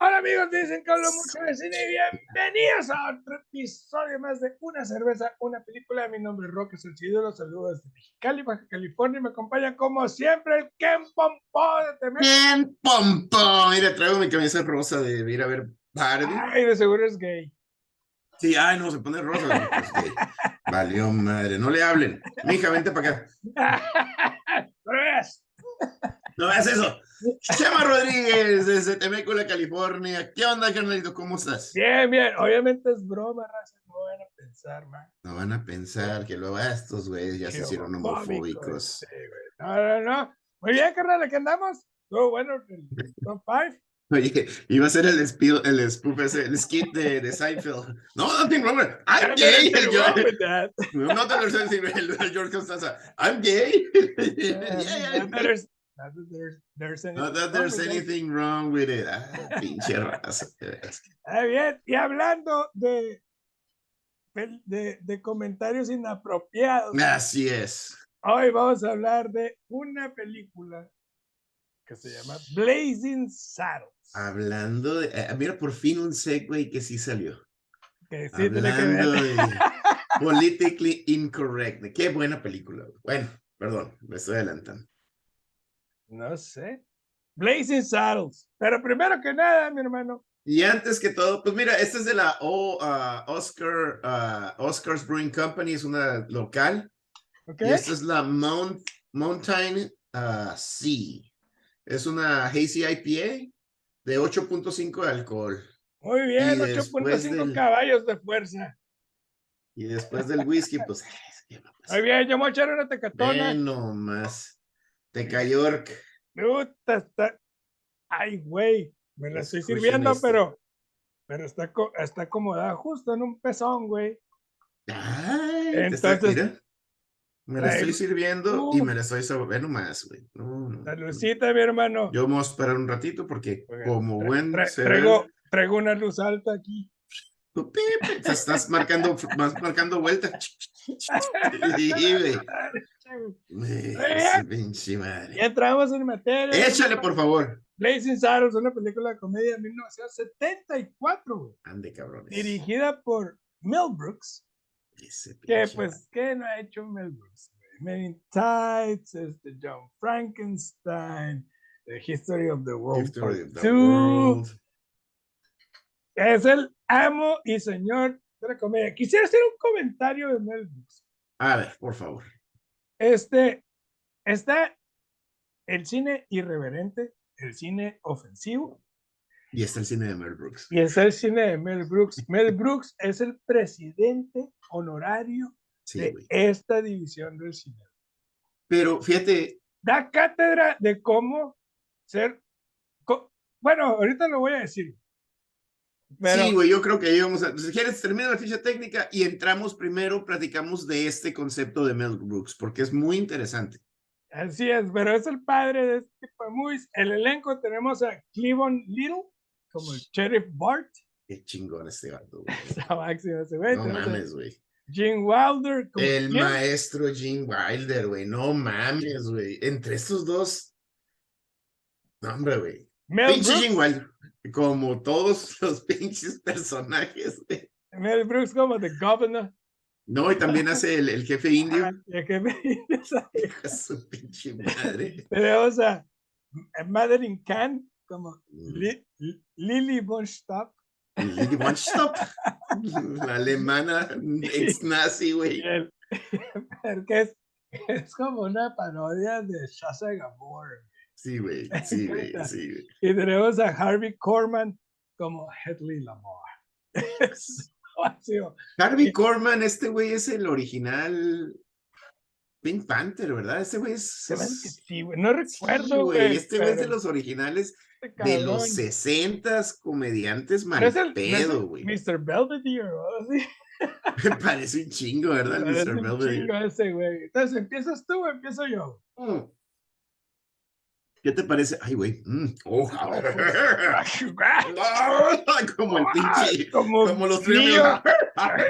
Hola amigos, dicen hablo mucho de cine y bienvenidos a otro episodio más de Una Cerveza, una película. Mi nombre es Roque Solcido, los saludos desde Mexicali, Baja California. Y me acompaña como siempre el Ken Pompo de Temer. Ken Pompo, mira, traigo mi camisa rosa de ir a ver Barbie. Ay, de seguro es gay. Sí, ay, no, se pone rosa. Pues, gay. Valió madre, no le hablen. Mija, vente para acá. Pero veas. No veas eso. Chema Rodríguez, desde Temecula, California. ¿Qué onda, carnalito? ¿Cómo estás? Bien, bien. Obviamente es broma, raza. No van a pensar, man. No van a pensar que luego a estos güeyes ya se Qué hicieron homofóbicos. Güey. No, no, no. Muy bien, carnal, aquí andamos. Todo bueno, el top 5. Oye, iba a ser el despido, el spoof ese, el skit de, de Seinfeld. No, nothing wrong with I'm gay. El George, no te lo el, el George Costanza. I'm gay. Yeah, yeah. There's, not that there's, there's anything Not that wrong there's anything wrong with it. Ah, pinche raza. Ah, bien, y hablando de, de, de comentarios inapropiados, Así es. hoy vamos a hablar de una película que se llama Blazing Saddles. Hablando de. eh, mira, por fin un segue que sí salió. Que sí que Hablando ver. de Politically Incorrect. Qué buena película. Bueno, perdón, me estoy adelantando. No sé. Blazing Saddles. Pero primero que nada, mi hermano, Y antes que todo, pues mira, esta es de la O- ah, Oscar, ah, Oscars Brewing Company, es una local. ¿ok? Y esta es la Mount, Mountain ah, Sea. Es una Hazy IPA de 8.5 de alcohol. Muy bien, y después 8.5 del- caballos de fuerza. Y después del whisky, pues. Muy bien, yo me voy a echar una tecatona. Bueno, más. Teca York. Puta, está. Ay, güey, me la estoy sirviendo, esto. pero, pero está, está acomodada justo en un pezón, güey. Ay, te está- Entonces- me la estoy sirviendo y uh. me la estoy saboreando más, güey. No, no, mi hermano. Yo vamos a esperar un ratito porque como tra- buen tra- cerebro, traigo, traigo una luz alta aquí. estás marcando, vas marcando vuelta. Sí, güey. Madre. entramos en materia. Échale, por favor. Blazing Saddles, una película de comedia de 1974, güey. Ande, cabrones. Dirigida por Mel Brooks. Ese Que pues, ¿qué no ha hecho Mel Brooks? Men in Tights, este John Frankenstein, The History of the World History of the Two, world. Es el amo y señor de la comedia. Quisiera hacer un comentario de Mel Brooks. A ver, por favor. Este, está el cine irreverente, el cine ofensivo, Y está el cine de Mel Brooks. y está el cine de Mel Brooks. Mel Brooks es el presidente honorario Sí, de güey. esta división del cine. Pero fíjate, Da cátedra de cómo ser. co- bueno, ahorita lo voy a decir. Pero, sí, güey, yo creo que ahí vamos a. Si quieres, termina la ficha técnica y entramos primero, platicamos de este concepto de Mel Brooks, porque es muy interesante. Así es, pero es el padre de este tipo de movies. El elenco tenemos a Cleveland Little como el Sheriff Bart. Qué chingón este gato, güey. Esa máxima ese güey. No mames, güey. Gene Wilder como El Jim. maestro Gene Wilder, güey. No mames, güey. Entre estos dos. No, hombre, güey. Pinche Gene Wilder. Como todos los pinches personajes, güey. Mel Brooks como The Governor. No, y también hace el, el jefe indio. Ah, ahí. Hija de Su pinche madre. Tenemos a a Madeline Kahn como Mm. Li- Li- Lily von Stapp. Lady Von. La alemana ex nazi, güey. el- porque es, es como una parodia de Shasha Gabor. Sí, güey. Sí, güey. Sí, güey. Y tenemos a Harvey Korman como Hedley Lamar. Máximo. Harvey Korman, este güey es el original Pink Panther, ¿verdad? Este güey es. Sí, güey, No sí, recuerdo, güey. güey. Este güey es de los originales este de los cabrón. sesentas comediantes ¿No mal es el- no es pedo, güey. Mr. Belvedere o algo así. Me parece un chingo, ¿verdad? Mr. un Belvedere. chingo ese, güey. Entonces, ¿empiezas tú o empiezo yo? Mm. ¿Qué te parece? Ay, güey. mm, oh, como el pinche. Como, Como los triángulos.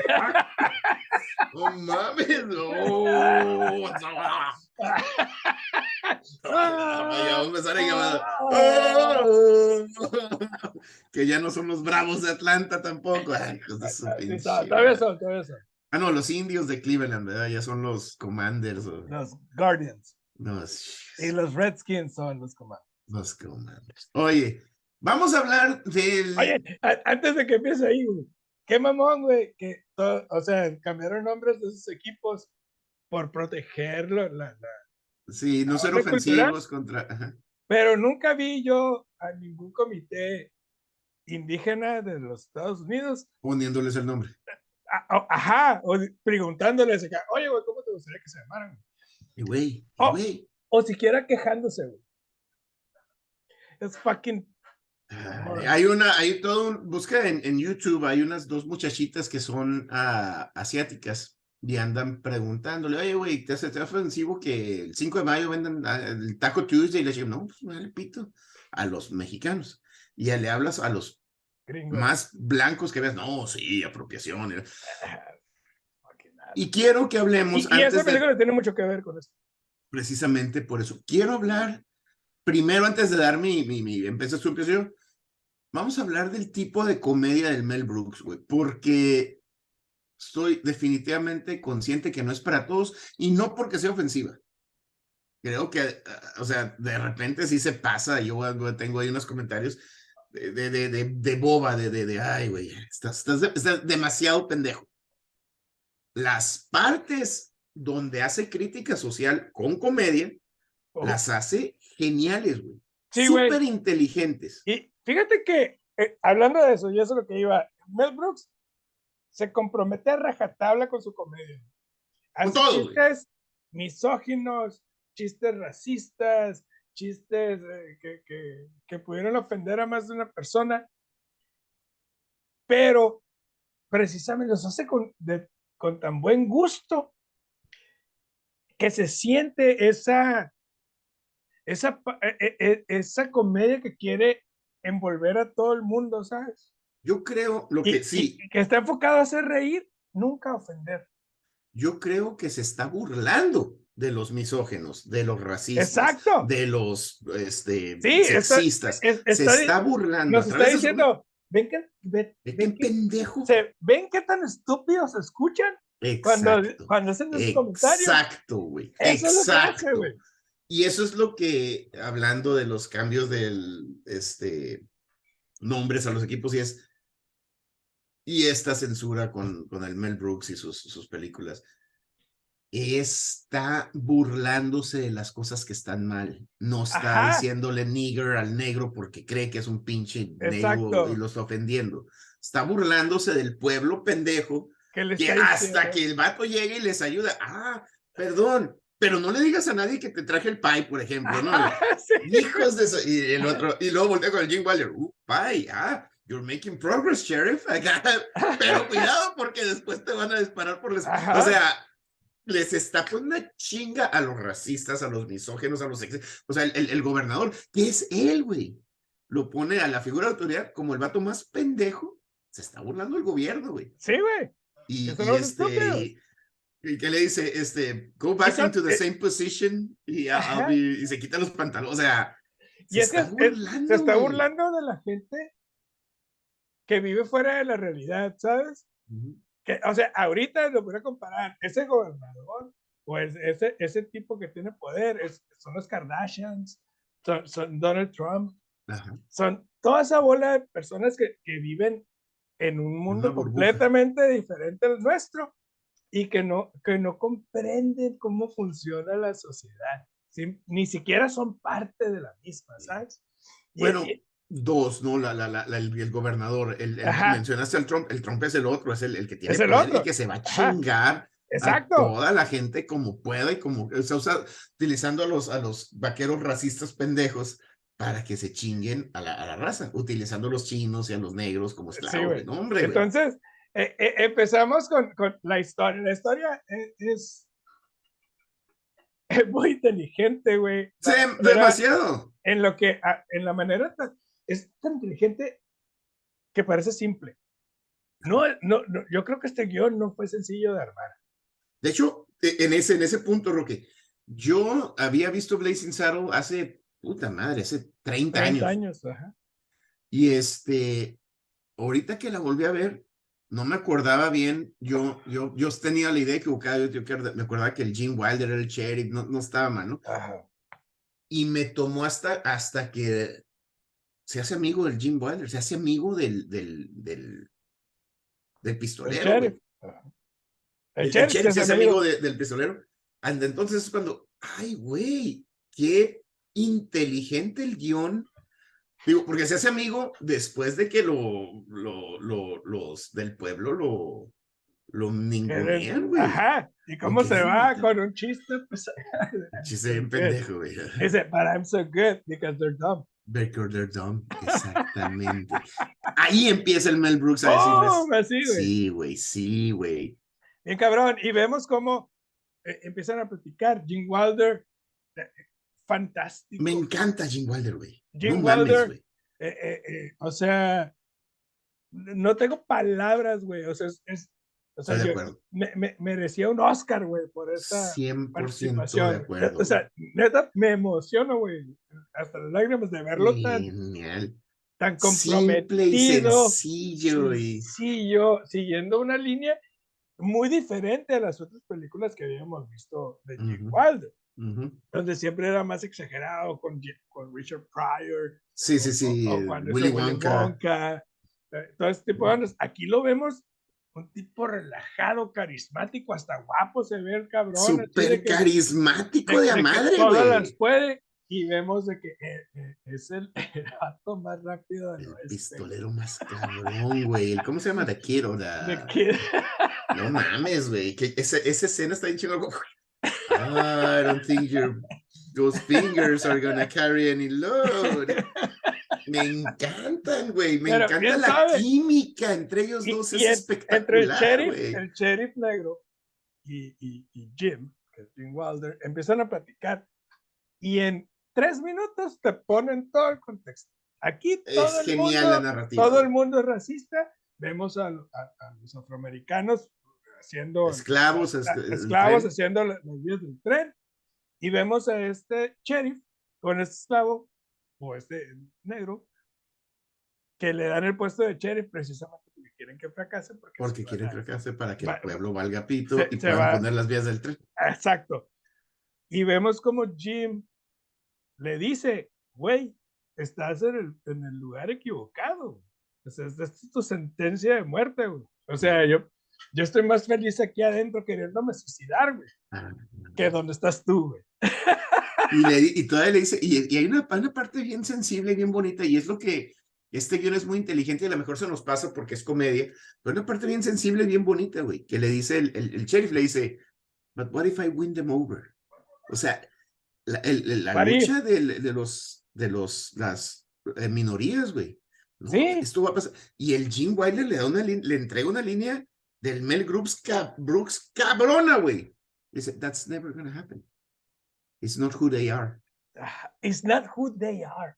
No mames, no. que ya no son los bravos de Atlanta tampoco. Ay, todavía son, todavía son. Ah, no, los indios de Cleveland, ¿verdad? Ya son los Commanders. Los Guardians. Los... Y los Redskins son los Commanders. Los Commanders. Oye, vamos a hablar del. Oye, antes de que empiece ahí, güey. Qué mamón, güey. Que o sea, cambiaron nombres de esos equipos por protegerlo. La, la, sí, no ser ofensivos contra. Pero nunca vi yo a ningún comité indígena de los Estados Unidos poniéndoles el nombre. Ajá, o preguntándoles, oye, güey, ¿cómo te gustaría que se llamaran? Y güey, güey. O siquiera quejándose, güey. Es fucking. hay una, hay todo un, busca en, en, YouTube, hay unas dos muchachitas que son uh, asiáticas y andan preguntándole, oye, güey, ¿te hace, ofensivo que el 5 de mayo vendan el Taco Tuesday? Y le digo, no, pues me le pito a los mexicanos. Y ya le hablas a los más blancos que ves, no, sí, apropiación. Y quiero que hablemos. Y, y esa película tiene mucho que ver con esto. Precisamente por eso. Quiero hablar, primero, antes de dar mi, mi, mi empieza su impresión, vamos a hablar del tipo de comedia del Mel Brooks, güey, porque estoy definitivamente consciente que no es para todos y no porque sea ofensiva. Creo que, o sea, de repente sí se pasa, yo tengo ahí unos comentarios de, de, de, de boba, de, de, de, ay, güey, estás, estás, demasiado pendejo. Las partes donde hace crítica social con comedia, oh. las hace geniales, güey. Sí, Súper inteligentes. Y fíjate que, eh, hablando de eso, y eso es lo que iba, Mel Brooks se compromete a rajatabla con su comedia. Hace todo, chistes misóginos, chistes racistas, chistes eh, que, que, que, pudieron ofender a más de una persona, pero precisamente los hace con, de, con tan buen gusto que se siente esa, esa, e, e, esa comedia que quiere envolver a todo el mundo, ¿sabes? Yo creo lo que sí. que está enfocado a hacer reír, nunca ofender. Yo creo que se está burlando de los misógenos, de los racistas, de los este, sexistas. se está burlando. Nos está diciendo, ven que, ven, ven pendejo. Se, ven qué tan estúpidos se escuchan cuando, cuando hacen los comentarios. Exacto, güey. Exacto. güey. Y eso es lo que, hablando de los cambios del, este, nombres a los equipos, y es, y esta censura con, con el Mel Brooks y sus, sus películas está burlándose de las cosas que están mal. No está diciéndole nigger al negro porque cree que es un pinche negro y lo está ofendiendo. Está burlándose del pueblo pendejo que, hasta que el vato llegue y les ayuda. Ah, perdón, pero no le digas a nadie que te traje el pie, por ejemplo, ¿no? Hijos de eso. Y el otro, y luego voltea con el Jim Waller, uh, pie, ah, you're making progress, sheriff. pero cuidado porque después te van a disparar por les... O sea, les está poniendo una chinga a los racistas, a los misógenos, a los ex... O sea, el, el, gobernador, que es él, güey, lo pone a la figura de autoridad como el vato más pendejo. Se está burlando el gobierno, güey. Sí, güey. Y, y este... Y que le dice, este, go back into the same position y, y, se quita los pantalones. O sea, se, está, burlando, se está burlando de la gente que vive fuera de la realidad, ¿sabes? O sea, ahorita lo voy a comparar, ese gobernador o ese, ese tipo que tiene poder es, son los Kardashians, son, Donald Trump, son toda esa bola de personas que, que viven en un mundo completamente diferente al nuestro y que no, que no comprenden cómo funciona la sociedad. Ni siquiera son parte de la misma, ¿sabes? Bueno, Dos, ¿no? La, la, la, el, gobernador, el, mencionaste al Trump, el Trump es el otro, es el, el que tiene el poder y que se va a chingar Exacto. a toda la gente como pueda y como, o sea, utilizando a los, a los vaqueros racistas pendejos para que se chinguen a la, a la raza, utilizando a los chinos y a los negros como esclavos. no, hombre, Entonces, eh, eh, empezamos con, con, la historia. La historia es, es, muy inteligente, güey. Sí, demasiado. En lo que, en la manera es tan inteligente que parece simple. No, no, yo creo que este guion no fue sencillo de armar. De hecho, e, en ese, en ese punto, Roque, Yo había visto Blazing Saddle hace, puta madre, hace 30, 30 años. ajá. Y este, ahorita que la volví a ver, no me acordaba bien, yo, yo, yo tenía la idea equivocada, yo, yo me acordaba que el Jim Wilder era el sheriff, no, no estaba mal, ¿no? Ajá. Y me tomó hasta, hasta que se hace amigo del Jim Wilder, se hace amigo del, del, del, del pistolero. El sheriff. El, sheriff, se hace amigo del pistolero. And entonces es cuando, ay, güey, qué inteligente el guion Digo, porque se hace amigo después de que lo, lo, lo los del pueblo lo, lo ningunean, güey. Ajá. ¿Y cómo se va con un chiste? Pues, chiste bien pendejo, güey. Dice, but I'm so good because they're dumb. They're dumb. Exactamente. Ahí empieza el Mel Brooks a decirles. Oh, sí, güey. Sí, güey, sí. Bien cabrón. Y vemos cómo eh, empiezan a platicar. Jim Wilder fantástico. Me encanta Jim Wilder, güey. Jim Wilder, eh, eh, eh, o sea, no tengo palabras, güey. O sea, es, o sea, me, merecía un Oscar, güey, por esa 100% de acuerdo. O sea, neta, me emociono, güey. Hasta las lágrimas de verlo tan, tan comprometido. sencillo, y... sencillo, siguiendo una línea muy diferente a las otras películas que habíamos visto de Jim Wilder donde siempre era más exagerado con, con Richard Pryor. Sí, sí, sí. Willy Wonka. Eh, todo este tipo de Aquí lo vemos un tipo relajado, carismático, hasta guapo se ve el cabrón. Súper carismático de, madre, güey. Todas las puede. Y vemos de que eh, eh, es el, más rápido del el pistolero más cabrón, güey. ¿Cómo se llama? The Kid o No mames, güey. Esa, esa escena está bien chingón. I don't think your those fingers are gonna carry any load. Me encantan, güey. Me encanta la química entre ellos dos. es espectacular. Entre el sheriff, el sheriff negro y, y, y, Jim, que es Jim Wilder, empiezan a platicar y en tres minutos te ponen todo el contexto. Aquí todo, es el, genial mundo, la narrativa. todo el mundo es racista. Vemos a, a los afroamericanos haciendo esclavos, esclavos haciendo las vías del tren y vemos a este sheriff con este esclavo o este negro que le dan el puesto de sheriff precisamente porque quieren que fracase porque, porque quieren que fracase para que el pueblo valga pito y puedan poner las vías del tren exacto y vemos como Jim le dice güey estás en el, en el lugar equivocado o sea, esta es tu sentencia de muerte güey. o sea yo yo estoy más feliz aquí adentro queriéndome suicidar, güey, ah, que donde estás tú, güey. Y, le, y todavía le dice, y, hay una, una, parte bien sensible y bien bonita, y es lo que este guion es muy inteligente y a lo mejor se nos pasa porque es comedia, pero una parte bien sensible y bien bonita, güey, que le dice el, el, sheriff, le dice, but what if I win them over? O sea, la, la lucha de, de, los, de los, las eh, minorías, güey. sí. Esto va a pasar. Y el Jim Wilder le, da una, le entrega una línea del Mel Brooks, Brooks cabrona, güey. Dice, that's never gonna happen. It's not who they are. Ah, it's not who they are.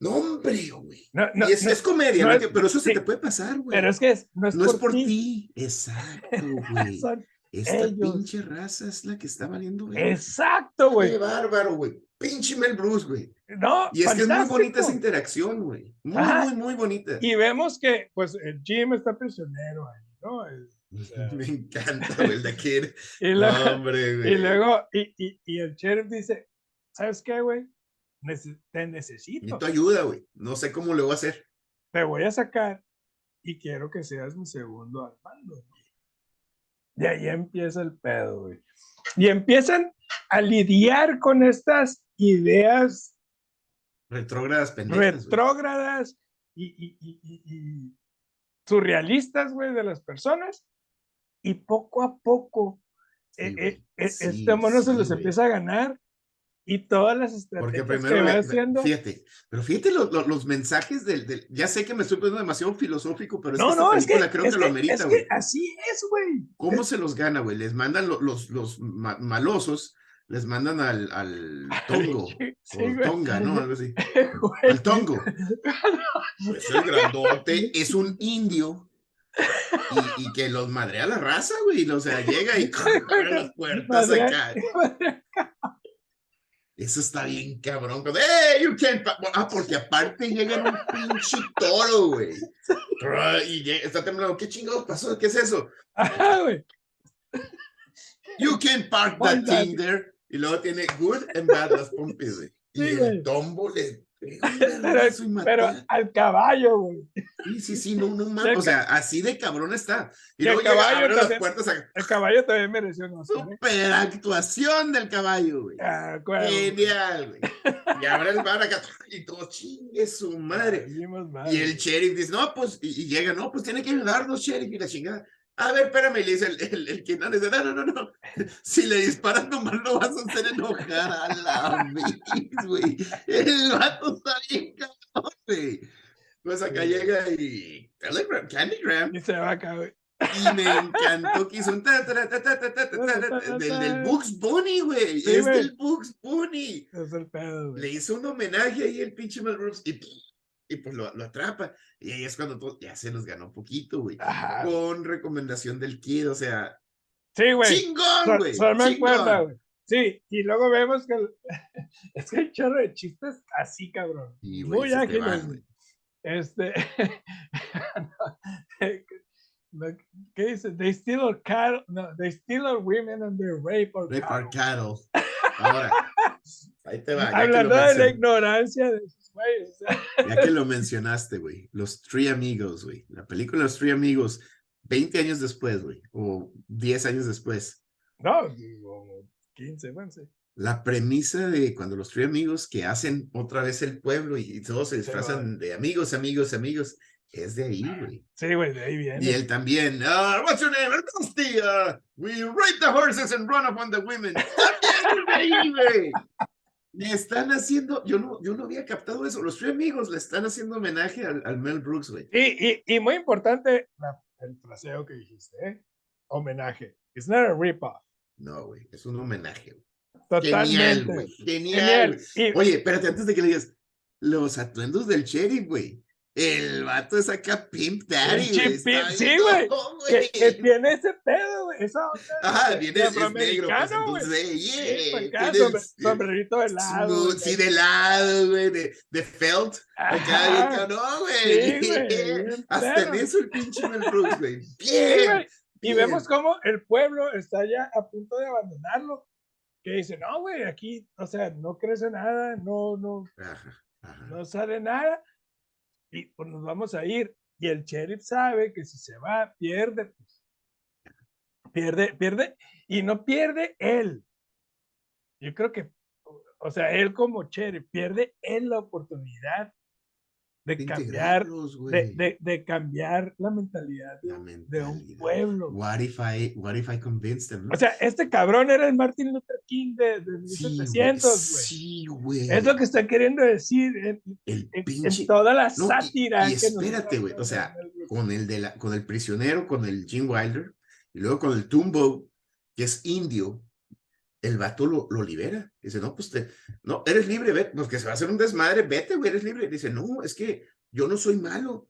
No, hombre, güey. No, no, es, es comedia, pero eso se te puede pasar, güey. Pero es que es, no es, no por, es por ti. Exacto, güey. Esta pinche raza es la que está valiendo, güey. Exacto, güey. Qué bárbaro, güey. Pinche Mel Bruce, güey. No, y es que es muy bonita esa interacción, güey. Muy, muy, muy bonita. Y vemos que, pues, el Jim está prisionero ahí, ¿no? Me encanta, el de Kid. y luego, Hombre, güey. Y luego, y, y, y, el sheriff dice, ¿sabes qué, güey? te necesito. Necesito ayuda, güey. No sé cómo lo voy a hacer. Te voy a sacar y quiero que seas mi segundo al mando. Y ahí empieza el pedo, güey. Y empiezan a lidiar con estas ideas retrógradas pendejas. Retrógradas y, y, y, y, surrealistas, güey, de las personas y poco a poco eh, eh, eh, este mono se los empieza a ganar y todas las estrategias Porque primero, que va haciendo. Fíjate, pero fíjate los mensajes del, del, Ya sé que me estoy poniendo demasiado filosófico, pero es no, que no, es que, creo que, lo amerita, güey. así es, güey. ¿Cómo se los gana, güey? Les mandan los, los malosos, les mandan al, al tongo, o tonga, ¿no? Algo así. Al tongo. Es el grandote, es un indio y, que los madrea la raza, güey. O sea, llega y abre las puertas acá. Eso está bien cabrón. ¡Hey, you can't! Ah, porque aparte llega un pinche toro, güey. Y está temblando. ¿Qué chingados pasó? ¿Qué es eso? Ajá, güey. You can't park that thing there. Y luego tiene good and bad las pompis, güey. Y el tombo le pero, al caballo, güey. Sí, sí, sí, no, no mames. O sea, así de cabrón está. Y, luego el caballo llega, las puertas a... El caballo también mereció no Super actuación del caballo, güey. Ah, Genial, güey. Y ahora el bar acá y todo chingue su madre. Y el sheriff dice, no, pues, y, llega, no, pues tiene que ayudarnos, sheriff, y la chingada. A ver, espérame, le dice el, el, el que no dice, no, no, no, no. Si le disparas nomás lo vas a hacer enojar a la vez, güey. El vato está bien cabrón, güey. Pues acá llega y Telegram, Candygram. Y se va acá, güey. Y me encantó que hizo un ta, ta, ta, del, del Bugs Bunny, güey. es del Bugs Bunny. Es el pedo, güey. Le hizo un homenaje ahí el pinche Mel Brooks y y pues lo, lo, atrapa. Y ahí es cuando todo, ya se nos ganó poquito, güey. Con recomendación del kid, o sea. Sí, güey. Chingón, güey. Solo me acuerda, güey. Sí, y luego vemos que es que hay chorro de chistes así, cabrón. Muy ágiles, güey. Este. ¿Qué dice? They steal our cattle. No, they steal our women and they rape our rape cattle. Our cattle. Ahora, ahí te va. Hablando de la ignorancia de ya que lo mencionaste, güey, Los Three Amigos, güey. La película Los Three Amigos, 20 años después, güey, o 10 años después. No, 15, 15. La premisa de cuando los Three Amigos que hacen otra vez el pueblo y, todos se disfrazan de amigos, amigos, amigos, es de ahí, güey. Sí, güey, de ahí viene. Y él también, uh, what's your name? Dusty, uh, we ride the horses and run upon the women. También de ahí, güey. Le están haciendo, yo no, yo no había captado eso. Los tres amigos le están haciendo homenaje al, Mel Brooks, güey. Y, y, y, muy importante el fraseo que dijiste, ¿eh? Homenaje. It's not a rip-off. No, güey, es un homenaje. Totalmente. Genial, güey. Genial. Oye, espérate, antes de que le digas, los atuendos del sheriff, güey. El vato es acá Pimp Daddy. sí, güey. que, tiene ese pedo, Esa Ajá, viene es negro. Pues, entonces, yeah. sombrerito de lado. sí, de lado, güey. De, de felt. Acá, no, güey. Sí, Hasta en eso el pinche Mel Brooks, güey. Bien. y vemos cómo el pueblo está ya a punto de abandonarlo. Que dice, no, güey, aquí, o sea, no crece nada, no, no, no sale nada y pues nos vamos a ir. Y el sheriff sabe que si se va, pierde, pues, pierde, pierde, y no pierde él. Yo creo que, o sea, él como sheriff pierde él la oportunidad de, cambiar de, de, cambiar la mentalidad, de un pueblo. What if I, what if I convinced them? O sea, este cabrón era el Martin Luther King de, de 1700, güey. Sí, güey. Es lo que está queriendo decir en, el pinche... toda la sátira. Y, espérate, güey. O sea, con el, de la, con el prisionero, con el Jim Wilder, y luego con el Tumbo, que es indio, el vato lo, lo libera. Dice, no, pues te, no, eres libre, vete, porque se va a hacer un desmadre, vete, güey, eres libre. Dice, no, es que yo no soy malo.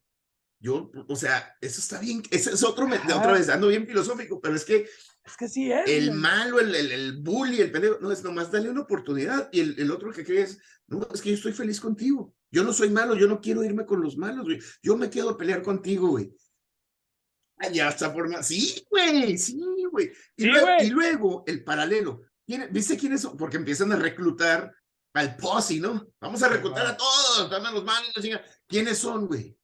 Yo, o sea, eso está bien, ese es otro, de otra vez, ando bien filosófico, pero es que es que sí es. El malo, el, el, el, bully, el pendejo, no es nomás dale una oportunidad. Y el, el otro que cree es, no, es que yo estoy feliz contigo. Yo no soy malo, yo no quiero irme con los malos, güey. Yo me quedo a pelear contigo, güey. Ya está forma. Sí, güey, sí, güey. Y, y, luego el paralelo. ¿Viste quiénes son? Porque empiezan a reclutar al posse, ¿no? Vamos a reclutar a todos, a los malos, ¿Quiénes son, güey?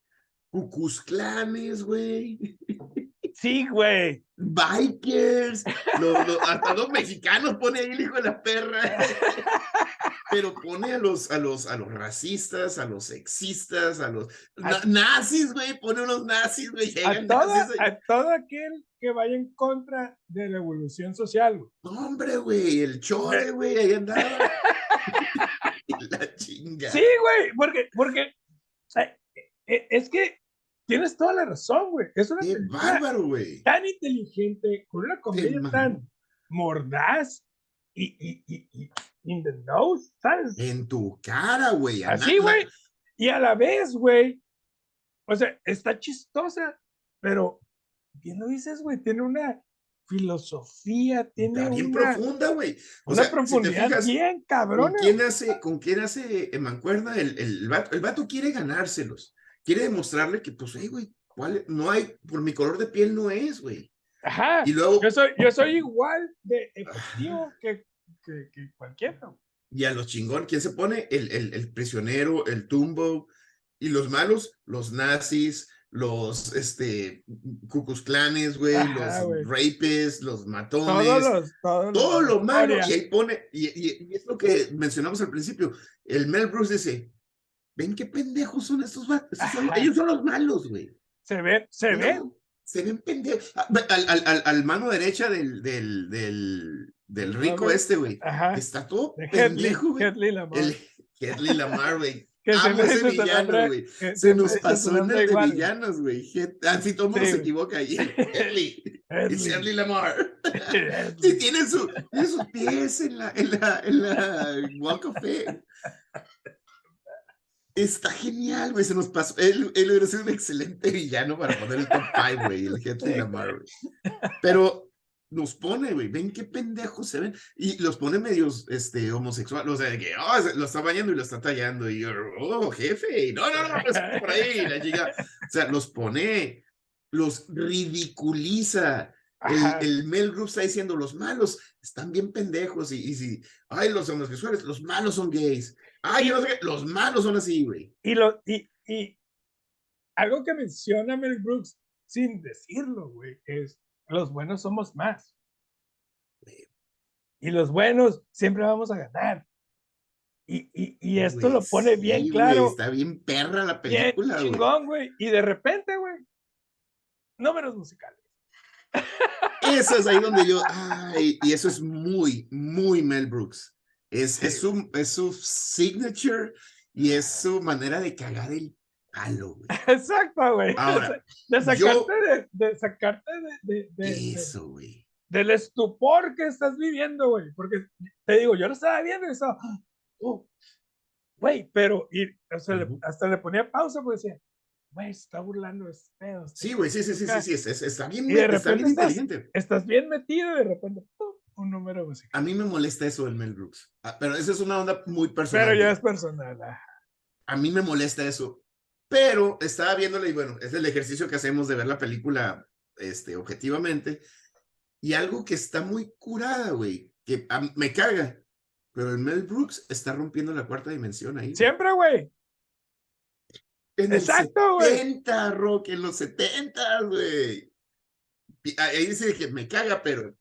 Cucus clanes, güey. Sí, güey. Bikers. hasta los mexicanos pone ahí el hijo de la perra. Pero pone a los, a los, a los racistas, a los sexistas, a los nazis, güey. Pone unos nazis, güey. A, a todo aquel que vaya en contra de la evolución social. Hombre, güey, el chore, güey, ahí andaba. la chinga. Sí, güey, porque, porque e, es que tienes toda la razón, güey. Es una Qué bárbaro, güey. Tan inteligente, con una comedia tan mordaz y, y, y, y, in the nose, ¿sabes? En tu cara, güey. Así, güey. Y a la vez, güey, o sea, está chistosa, pero bien lo dices, güey, tiene una filosofía, tiene Está bien una, profunda, güey. Una sea, si te profundidad fijas, bien ¿Con cabrona. quién hace, con quién hace eh, mancuerna? El, el, vato, el vato quiere ganárselos. Quiere demostrarle que, pues, hey, güey, ¿cuál- no hay, por mi color de piel no es, güey. Ajá. Y luego, Yo soy, yo soy igual de efectivo que, que, que cualquiera. y a los chingón, ¿quién se pone? El, el, el prisionero, el tumbo, y los malos, los nazis, los, este, cucus clanes, güey, los güey. rapes, los matones. Todos los, todos los todo de lo malo, y ahí pone, y, y- y es lo que mencionamos al principio, el Mel Brooks dice, ven qué pendejos son estos vatos, Esos son- ellos son los malos, güey. Se ven, se No, ven. Se ven pendejos. Ah, Al, al, al, al mano derecha del, del, del, del rico Robert. este, güey, está todo De pendejo, güey. Hedley Lamar. El Hedley Lamar, güey. que Amo siempre ese villano, güey. Se nos pasó en el de igual. villanos, güey. Así todo el mundo Sí, se güey. equivoca ahí. Hedley. Es Hedley. Lamar. Sí, tiene, su, tiene sus pies en la, en la, en la Walk of Fame. Está genial, güey. Se nos pasó. Él, él hubiera sido un excelente villano para poner el top 5, güey. El Hedley Lamar, güey. Pero nos pone, güey. Ven qué pendejos se ven. Y los pone medios este, homosexuales. O sea, de que oh, lo está bañando y lo está tallando. Y yo, oh, jefe. No, no, no, no, es por ahí. La chica. O sea, los pone, los ridiculiza. El, Mel Group está diciendo los malos están bien pendejos y, y si, ay, los homosexuales, los malos son gays. Ay, sé qué, los malos son así, güey. Y, lo, y, y algo que menciona Mel Brooks sin decirlo, güey, es los buenos somos más. Y los buenos siempre vamos a ganar. Y, y, y esto lo pone sí, bien claro, está bien perra la película, güey. chingón, güey. Y de repente, güey, números musicales. Eso es ahí donde yo, ay, y eso es muy, muy Mel Brooks. Es, es, su, es su signature y es su manera de cagar el palo, güey. Exacto, güey. Ahora, de sacarte, yo- de, de sacarte de, de- Eso, güey. del estupor que estás viviendo, güey. Porque te digo, yo lo estaba viendo y estaba, oh, güey, pero, y, o sea, le- Ujú. hasta le ponía pausa porque decía, güey, está burlando ese pedo. Sí, güey, sí, sí, sí, sí, sí, es- es- está bien, está bien estás- inteligente. Estás bien metido y de repente, ¡pum! un número musical. A mí me molesta eso del Mel Brooks. Ah, Pero esa es una onda muy personal. Pero ya es personal. ah. A mí me molesta eso. Pero estaba viéndole y bueno, es el ejercicio que hacemos de ver la película este, objetivamente. Y algo que está muy curada, güey, que a me caga. Pero el Mel Brooks está rompiendo la cuarta dimensión ahí. güey. Siempre, güey. En Exacto, güey. 70, Rock, en los 70, güey. Ahí dice que me caga, pero.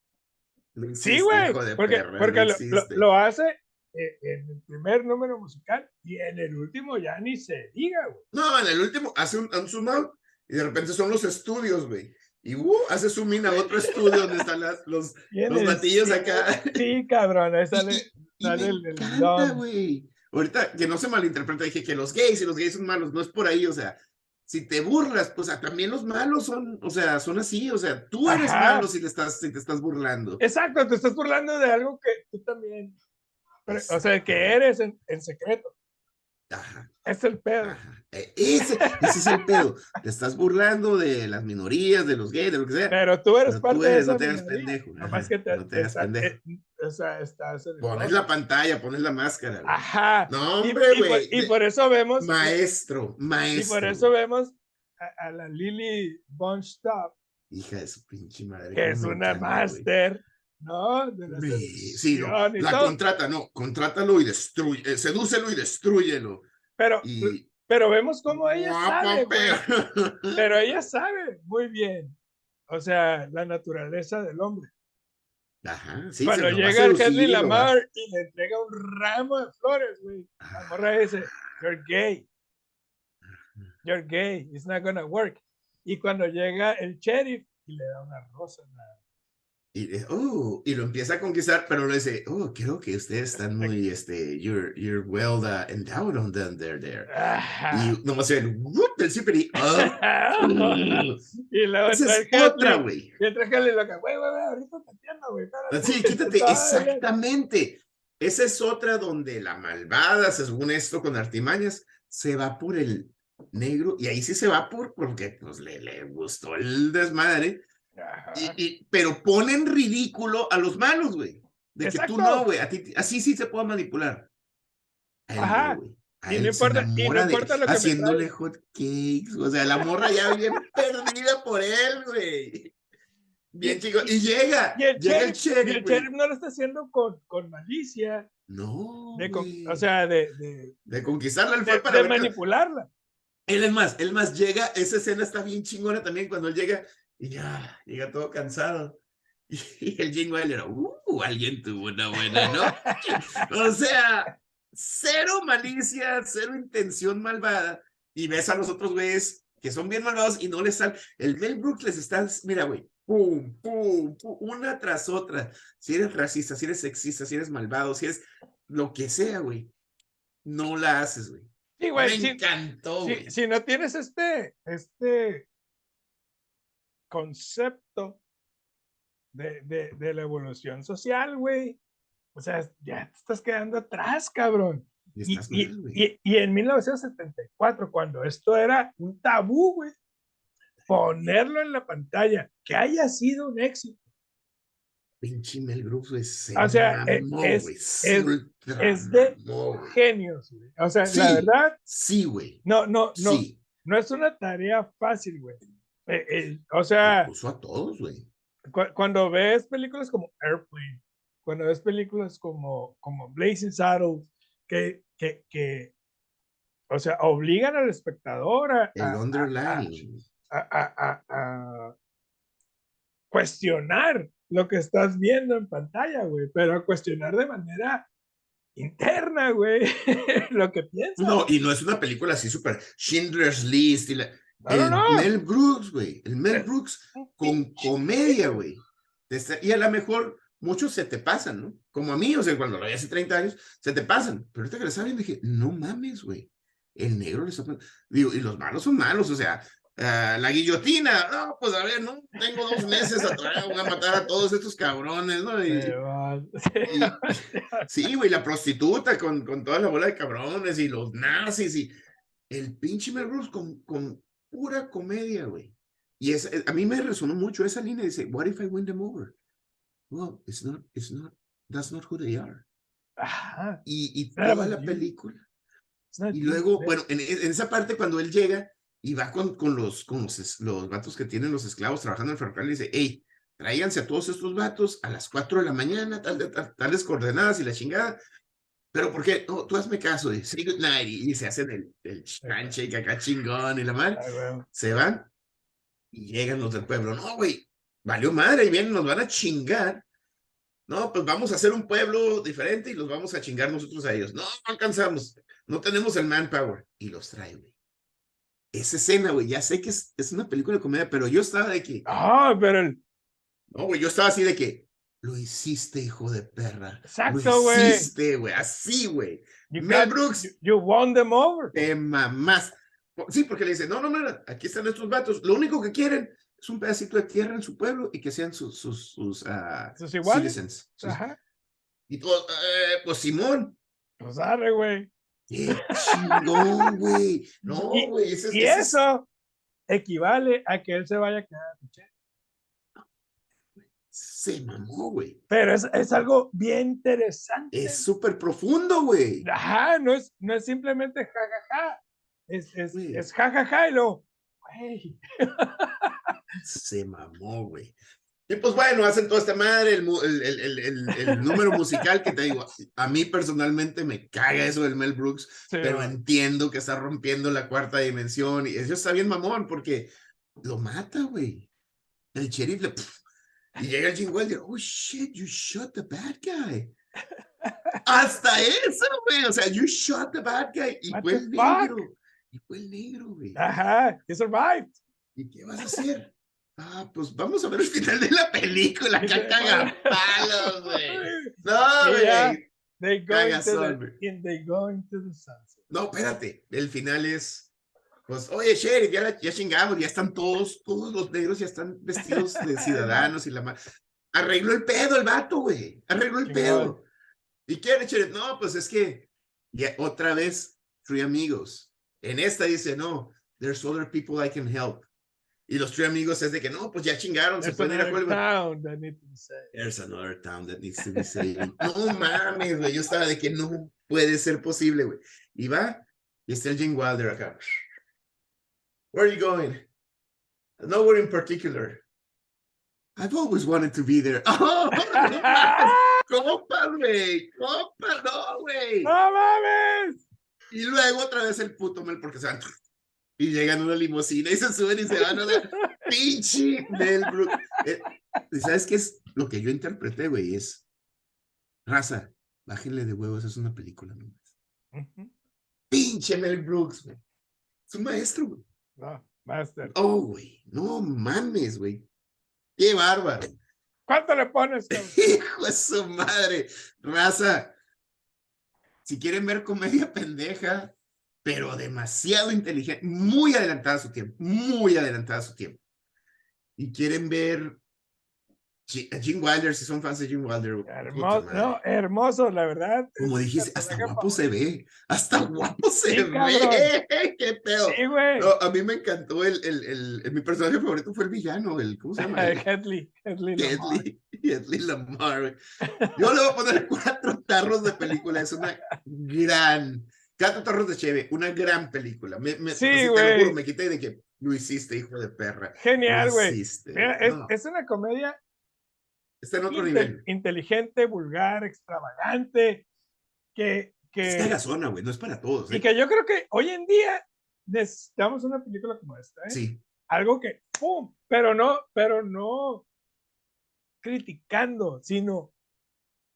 Sí, güey. Porque, perra, porque lo lo, lo- hace en el primer número musical y en el último ya ni se diga, güey. No, en el último hace un, un zoom out y de repente son los estudios, güey. Y uh, hace zoom in a otro estudio donde están las, los, los batillos acá. Sí, cabrón, ahí sale. y, el- el encanta, Dom. güey. Ahorita, que no se malinterpreta, dije que los gays y los gays son malos, no es por ahí, o sea, si te burlas, pues también los malos son, o sea, son así, o sea, tú eres Ajá. malo si te estás, si te estás burlando. Exacto, te estás burlando de algo que tú también. Pero- o sea, que eres en, en secreto. Ajá, Es el pedo. Eh, Ese, ese es el pedo. Te estás burlando de las minorías, de los gays, de lo que sea. Pero tú eres Pero parte tú de eres, esa no te hagas pendejo. Ajá, que te, no te hagas pendejo. eh, o sea, estás en Pones la pantalla, pones la máscara. güey. Ajá. No, Y, hombre, y por, güey. y de- por eso vemos. Maestro, Y maestro. por eso vemos a, a la Lily Bonstop, Hija de su pinche madre. que es una encanta, güey. ¿No? De la Sí, sí, no, la todo. contrata, no, contrátalo y destruye, eh, sedúcelo y destrúyelo. Pero, Y pero vemos cómo ella sabe, pero- Pero ella sabe muy bien. O sea, la naturaleza del hombre. Ajá, sí, Cuando llega el Henry Lamar y le entrega un ramo de flores, güey. La Ah, morra dice, you're gay. You're gay. It's not gonna work. Y cuando llega el sheriff y le da una rosa. nada. Y, eh, oh, y lo empieza a conquistar, pero le dice, oh, creo que ustedes están muy, este, you're, you're well uh, endowed on them there, there. Ajá. Y nomás se ve el whoop del zipper y, oh, y luego esa entra es el otra, güey. y entra el Henry y lo que, güey, güey, ahorita te entiendo, güey. espérate". Sí, quítate, exactamente. Esa es otra donde la malvada, según esto, con artimañas, se va por el negro, y ahí sí se va por, porque pues le, le gustó el desmadre, Y, pero ponen ridículo a los malos, güey. De que tú no, güey. Así sí se puede manipular. Ajá. y no importa, y no importa lo que Haciéndole hot cakes. O sea, la morra ya bien perdida por él, güey. Bien chico. Y llega. Y el llega sheriff, el sheriff. Y el no lo está haciendo con, con malicia. No. De o sea, de. De, de conquistarla. de, para de manipularla. Él es más, él más llega. Esa escena está bien chingona también cuando él llega y ya, llega todo cansado. Y el Jim Wilder, uh, alguien tuvo una buena, ¿no? o sea, cero malicia, cero intención malvada. Y ves a los otros güeyes que son bien malvados y no les sale. El Mel Brooks les está, mira, güey, pum, pum, pum, una tras otra. Si eres racista, si eres sexista, si eres malvado, si eres lo que sea, güey, no la haces, güey. Sí, güey. Me encantó, güey. Si, no tienes este, este concepto de, de, de la evolución social, güey, o sea, ya te estás quedando atrás, cabrón. Y, y, y, en 1974, cuando esto era un tabú, güey, ponerlo en la pantalla, que haya sido un éxito. Pinche Mel Brooks, güey. O sea, e, es, es, de genios, güey. O sea, la verdad. Sí, güey. No, no, no. No es una tarea fácil, güey. Eh, eh, o sea. Puso a todos, güey. cuando ves películas como Airplane, cuando ves películas como, como Blazing Saddles, que, que, que, o sea, obligan al espectador a, El underlying a, cuestionar lo que estás viendo en pantalla, güey, pero a cuestionar de manera interna, güey, lo que piensas. No, y no es una película así súper Schindler's List. Y la, el Mel Brooks, güey, el Mel Brooks con comedia, güey. Y a lo mejor muchos se te pasan, ¿no? Como a mí, o sea, cuando lo vi hace 30 años, se te pasan. Pero ahorita que lo estaba viendo dije, no mames, güey. El negro le está Digo, y los malos son malos, o sea, Ah, la guillotina, no, pues a ver, no, tengo dos meses atrás, voy a matar a todos estos cabrones, ¿no? sí, güey, la prostituta con, con toda la bola de cabrones y los nazis y el pinche Mel con, con pura comedia, güey. Y es, a mí me resonó mucho esa línea, dice, what if I win them over? Well, it's not, it's not, that's not who they are. Y, y toda la película. Y luego, bueno, en, en esa parte cuando él llega, y va con, con, los, con los, los vatos que tienen los esclavos trabajando en el ferrocarril dice, hey, tráiganse a todos estos vatos a las 4 de la mañana, tal, tal, tales coordenadas y la chingada. Pero ¿por qué? No, tú hazme caso, y say good night, y, se hacen el, el handshake acá chingón y la madre. Se van y llegan los del pueblo. No, güey, valió madre, y vienen, nos van a chingar. No, pues vamos a hacer un pueblo diferente y los vamos a chingar nosotros a ellos. No, no alcanzamos, no tenemos el manpower. Y los trae, güey esa escena, güey, ya sé que es, es, una película de comedia, pero yo estaba de que. Ah, pero el. No, güey, yo estaba así de que. Lo hiciste, hijo de perra. Exacto, güey. Lo hiciste, güey. Así, güey. Mel Brooks. You, won them over. Te mamás. Sí, porque le dice, no, no, no, aquí están estos vatos. Lo único que quieren es un pedacito de tierra en su pueblo y que sean sus, sus, sus, uh, ¿Sus iguales? citizens. Ajá. Y todo, eh, pues Simón. Pues arre, güey. ¡Qué chingón, güey! No, güey. y eso equivale a que él se vaya a quedar Se mamó, güey. Pero es, es, algo bien interesante. Es súper profundo, güey. Ajá, no es, no es simplemente jajaja. Ja, ja. Es, es, es jajaja ja, ja, y lo, güey. Se mamó, güey. Y pues bueno, hacen toda esta madre, el, el, el, el, número musical que te digo, a mí personalmente me caga eso del Mel Brooks, pero entiendo que está rompiendo la cuarta dimensión y eso está bien mamón porque lo mata, güey. El sheriff le... y llega el Jim Wilder, oh shit, you shot the bad guy. Hasta eso, güey, o sea, you shot the bad guy y fue el negro. Y fue el negro, güey. Ajá, he survived. ¿Y qué vas a hacer? Ah, pues vamos a ver el final de la película. Acá caga palos, güey. No, güey. They go, into the, they go into the sunset. No, espérate. El final es. Pues, oye, Sheriff, ya, ya chingamos, ya están todos, todos los negros ya están vestidos de ciudadanos y la más. Arregló el pedo el vato, güey. Arregló el pedo. ¿Y quiere, Sheriff? No, pues es que ya otra vez, three amigos. En esta dice, no, there's other people I can help. Y los tres amigos es de que no, pues ya chingaron, se There's pueden ir a town that needs to be saved. There's another town that needs to be saved. No mames, güey. Yo estaba de que no puede ser posible, güey. Y va, y está el Gene Wilder acá. Where are you going? Nowhere in particular. I've always wanted to be there. Oh, compa, güey. Compa, no, güey. ¡No mames! Y luego otra vez el puto Mel porque se van. Y llegan a una limusina y se suben y se van a la pinche Mel Brooks. Eh, ¿y ¿Sabes qué es lo que yo interpreté, güey? Es raza, bájenle de huevos, es una película, no Ujú. Pinche Mel Brooks, güey. Es un maestro, güey. No, master. Oh, güey. No mames, güey. Qué bárbaro. ¿Cuánto le pones? Hijo de su madre. Raza. Si quieren ver comedia pendeja, pero demasiado inteligente, muy adelantada a su tiempo, muy adelantada a su tiempo. Y quieren ver Gene Wilder, si son fans de Gene Wilder. Hermoso, no, hermoso, la verdad. Como dijiste, hasta guapo se ve, hasta guapo se Sí, ve. Qué pedo. Sí, güey. No, a mí me encantó el, el, el, el- mi personaje favorito fue el villano, el, ¿cómo se llama? Hedley, Hedley. Hedley, Lamar. güey. Yo le voy a poner cuatro tarros de película. Es una gran. Cuatro tarros de Cheve, una gran película. Me, me, Sí, así te lo güey. juro, me quité de que lo hiciste, hijo de perra. Genial, güey. Mira, es, no, es una comedia está en otro inte- nivel. inteligente, vulgar, extravagante, que, que, cagazona, güey, no es para todos. y ¿eh? que yo creo que hoy en día necesitamos una película como esta, ¿eh? Sí, Algo que, ¡pum! Pero no, pero no criticando, sino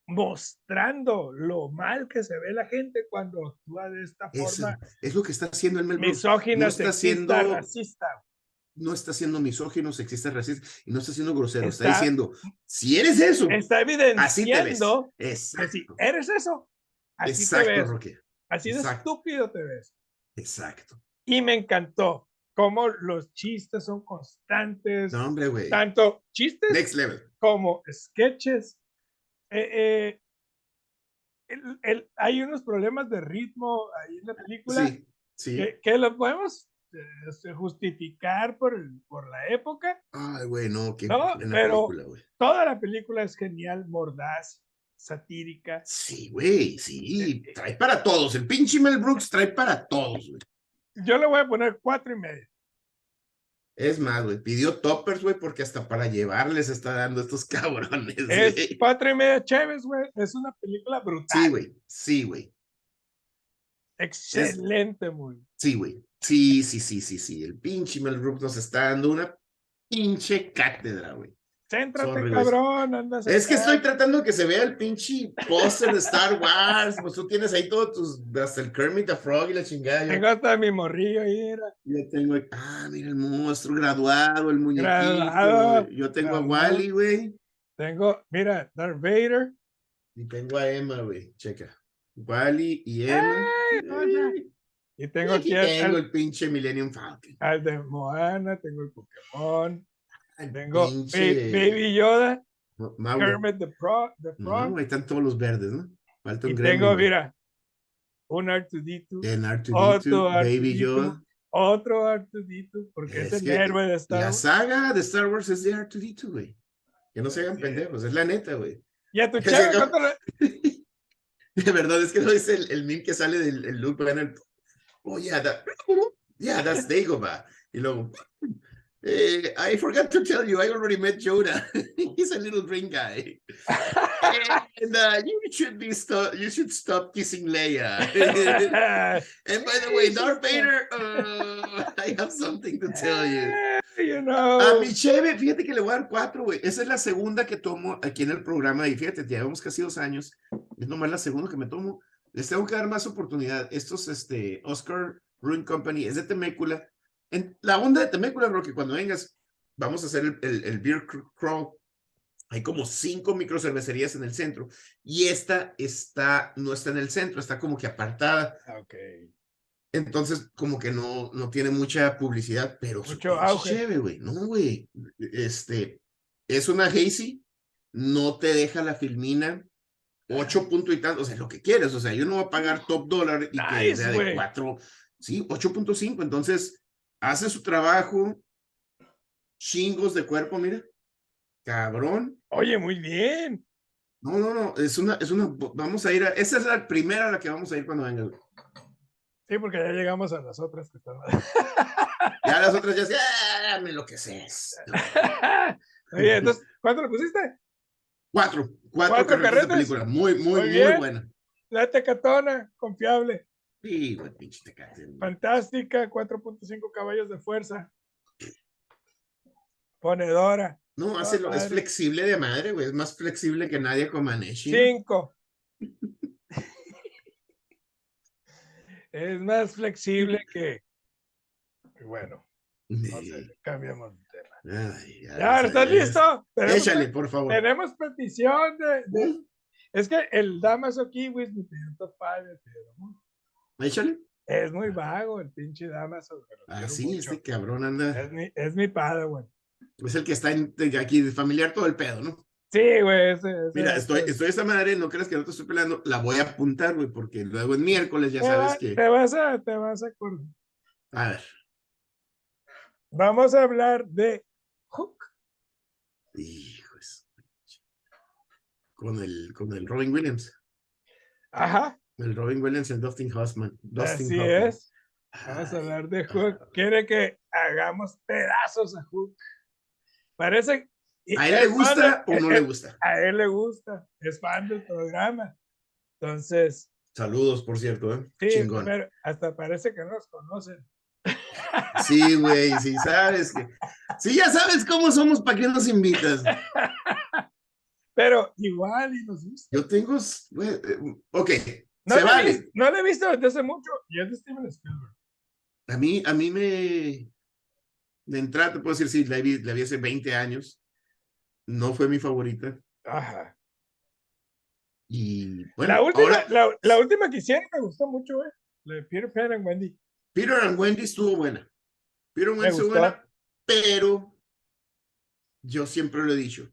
mostrando lo mal que se ve la gente cuando actúa de esta eso forma es lo que está haciendo el Mel misógina, no está sexista, haciendo- racista. No está siendo misógino, sexista, racista y no está siendo grosero. Está, Está- diciendo, si eres eso, Está así te ves. evidenciando que Exacto. si eres eso, así te Exacto, ves, Roque. así de exacto. estúpido te ves. Exacto. Y me encantó cómo los chistes son constantes, No, hombre, güey. tanto chistes Next level. como sketches. Eh, eh, el- el- hay unos problemas de ritmo ahí en la película Sí, sí. que, que lo podemos este, justificar por, el- por la época. Ay, güey, no, qué No, buena pero- película, güey. Toda la película es genial, mordaz, satírica. Sí, güey, sí. Trae para todos. El pinche Mel Brooks trae para todos, güey. Yo le voy a poner cuatro y medio. Es más, güey, pidió toppers, güey, porque hasta para llevarles está dando estos cabrones, Es güey. cuatro y medio chéves, güey. Es una película brutal. Sí, güey, sí, güey. Excelente, muy. Sí, güey. Sí, sí, sí, sí, sí. El pinche Mel Brooks nos está dando una pinche cátedra, güey. Céntrate, Sorry, cabrón. Andas Es que estoy tratando que se vea el pinche póster de Star Wars. Pues tú tienes ahí todos tus, hasta el Kermit the Frog y la chingada. Tengo hasta mi morrillo ahí. era. yo tengo, ah, mira el monstruo graduado, el muñequito. Graduado. Yo tengo a. Wally, güey. Tengo, mira, Darth Vader. Y tengo a Emma, güey. Checa. Wally y Emma. Ay. Ay, Y y tengo aquí aquí tengo al- el pinche Millennium Falcon. al de Moana, tengo el Pokémon, tengo pinche Baby Yoda, Ma- Mauro. Kermit the, Pro, the No, Frog. ahí están todos los verdes, ¿no? Falta y un tengo, Gremlin, güey. mira, un R2D2, En R2D2, otro Baby R2D2, Yoda. otro R2D2, porque es, Es el héroe de Star La Wars. saga de Star Wars es de R2D2, güey. Que no se hagan Sí. pendejos, es la neta, güey. Y a tu chavo, se- ¿cuánto le- De verdad, es que no es el, el meme que sale del el Luke Banner. Oh, yeah, that, yeah, that's Dagobah. Y luego, eh, I forgot to tell you, I already met Yoda. He's a little green guy. and uh, you should be stop, you should stop kissing Leia. and by the way, Darth Vader, uh, I have something to tell you. You A know. mi cheve, fíjate que le voy a dar cuatro, güey. Esa es la segunda que tomo aquí en el programa y fíjate, llevamos casi dos años. Es nomás la segunda que me tomo. Les tengo que dar más oportunidad. Estos, este, Oscar Brewing Company, es de Temécula. En la onda de Temécula, Rocky, cuando vengas, vamos a hacer el, el, el Beer Cr- Crawl. Hay como cinco microcervecerías en el centro y esta está, no está en el centro, está como que apartada. Ok. Entonces, como que no, no tiene mucha publicidad, pero Mucho auge. cheve, güey. No, güey. Este, es una hazy, no te deja la filmina, ocho punto y tanto, o sea, lo que quieres. O sea, yo no voy a pagar top dólar y que Nice, sea de cuatro, sí, 8.5. Entonces, hace su trabajo, chingos de cuerpo, mira. Cabrón. Oye, muy bien. No, no, no, es una, es una, vamos a ir a, esa es la primera a la que vamos a ir cuando venga. Sí, porque ya llegamos a las otras que están. ya las otras ya, ya me lo que sé. Oye, entonces, ¿cuánto le pusiste? Cuatro, cuatro, cuatro carretas, de película, muy, muy, muy, muy buena. La tecatona, confiable. Sí, güey, pinche tecatona. Fantástica, 4.5 caballos de fuerza. Ponedora. No, hace lo, es flexible de madre, güey. Es más flexible que nadie con Maneshi. Cinco. Es más flexible que. Bueno, cambiamos de tema. ya, ¿estás listo? Échale, por favor. Tenemos petición de. Es que el Damaso Kiwis pidió top 5. Échale. Es muy vago el pinche Damaso. Ah, sí, este cabrón anda. Es mi, es mi padre, güey. Es el que está aquí familiar todo el pedo, ¿no? Sí, güey. Mira, estoy, estoy esta madre, no creas que no te estoy peleando, la voy a apuntar, güey, porque luego en miércoles ya sabes que. Te vas a, te vas a acordar. A ver. Vamos a hablar de Hook. Hijos. Con el, con el Robin Williams. Ajá. El Robin Williams y el Dustin Hoffman. Dustin Así es. Vamos a hablar de Hook. Quiere que hagamos pedazos a Hook. Parece. ¿A él le gusta o no le gusta? A él le gusta. Es fan del programa. Entonces. Saludos, por cierto, ¿eh? Sí, Chingón. pero hasta parece que no nos conocen. Sí, güey, sí sabes que. Sí, ya sabes cómo somos, ¿para qué nos invitas? Pero igual y nos gusta. Yo tengo. Eh, ok, no se vale. no lo he visto desde hace mucho y es de Steven Spielberg. A mí, a mí me de entrada te puedo decir, sí, la vi, la vi hace 20 años. No fue mi favorita. Ajá. Y bueno, la última, la, la, última que hicieron me gustó mucho, ¿eh? La de Peter Pan and Wendy. Peter and Wendy estuvo buena. Peter and Wendy estuvo buena, pero yo siempre lo he dicho,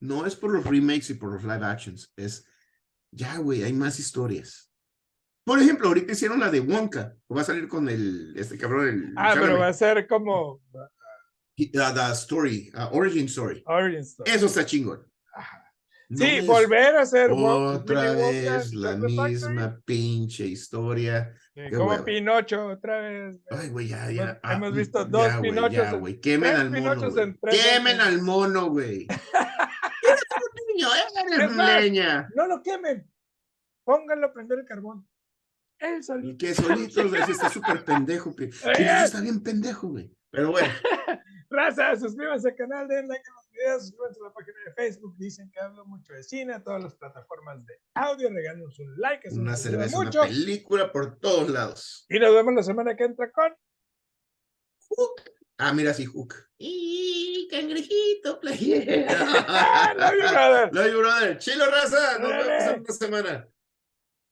no es por los remakes y por los live actions, es ya, güey, hay más historias. Por ejemplo, ahorita hicieron la de Wonka, va a salir con el, este cabrón. El, ah, pero va a ser como... The, story, uh, origin story. Origin story. Eso está chingón. sí, volver a hacer otra vez la misma pinche historia. como Pinocho, otra vez. Ay, güey, ya, ya. Ah, hemos visto dos ya, Pinochos. güey, quemen al mono. Quemen al mono, güey. Eres un niño, eres leña. No lo quemen. Pónganlo a prender el carbón. Él solito. Y que solito, está súper pendejo. Que, está bien pendejo, güey. Pero bueno. Raza, suscríbanse al canal, den like a los videos, suscríbanse a la página de Facebook. Dicen que hablo mucho de cine, a todas las plataformas de audio. Regálenos un like. Eso una cerveza, mucho. una película por todos lados. Y nos vemos la semana que entra con. Hook. Ah, mira, sí, Hook. Y cangrejito, playera. Love you, brother. Love you, brother. Chilo, raza. Nos vemos en una semana.